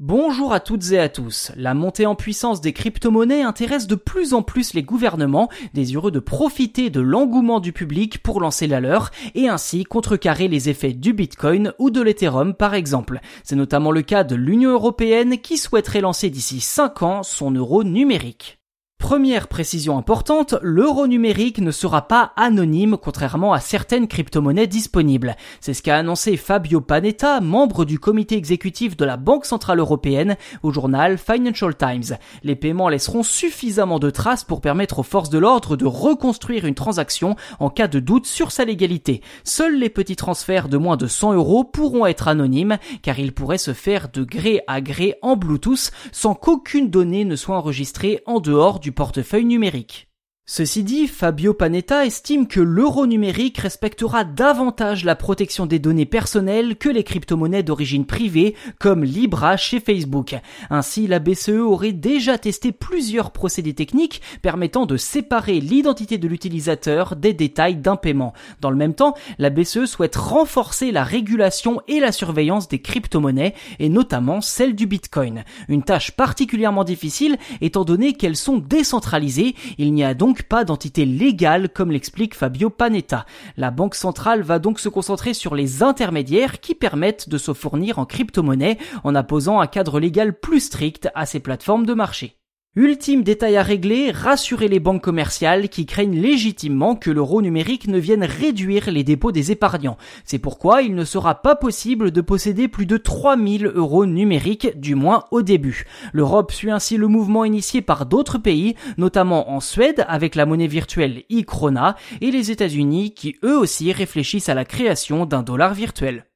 Bonjour à toutes et à tous. La montée en puissance des crypto-monnaies intéresse de plus en plus les gouvernements, désireux de profiter de l'engouement du public pour lancer la leur et ainsi contrecarrer les effets du Bitcoin ou de l'Ethereum par exemple. C'est notamment le cas de l'Union européenne qui souhaiterait lancer d'ici 5 ans son euro numérique. Première précision importante, l'euro numérique ne sera pas anonyme contrairement à certaines crypto-monnaies disponibles. C'est ce qu'a annoncé Fabio Panetta, membre du comité exécutif de la Banque Centrale Européenne, au journal Financial Times. Les paiements laisseront suffisamment de traces pour permettre aux forces de l'ordre de reconstruire une transaction en cas de doute sur sa légalité. Seuls les petits transferts de moins de 100 euros pourront être anonymes car ils pourraient se faire de gré à gré en Bluetooth sans qu'aucune donnée ne soit enregistrée en dehors du portefeuille numérique. Ceci dit, Fabio Panetta estime que l'euro numérique respectera davantage la protection des données personnelles que les crypto-monnaies d'origine privée comme Libra chez Facebook. Ainsi, la BCE aurait déjà testé plusieurs procédés techniques permettant de séparer l'identité de l'utilisateur des détails d'un paiement. Dans le même temps, la BCE souhaite renforcer la régulation et la surveillance des crypto-monnaies et notamment celle du Bitcoin. Une tâche particulièrement difficile étant donné qu'elles sont décentralisées. Il n'y a donc pas d'entité légale comme l'explique Fabio Panetta. La banque centrale va donc se concentrer sur les intermédiaires qui permettent de se fournir en crypto-monnaie en apposant un cadre légal plus strict à ces plateformes de marché. Ultime détail à régler, rassurer les banques commerciales qui craignent légitimement que l'euro numérique ne vienne réduire les dépôts des épargnants. C'est pourquoi il ne sera pas possible de posséder plus de 3000 euros numériques, du moins au début. L'Europe suit ainsi le mouvement initié par d'autres pays, notamment en Suède avec la monnaie virtuelle e-krona et les États-Unis qui eux aussi réfléchissent à la création d'un dollar virtuel.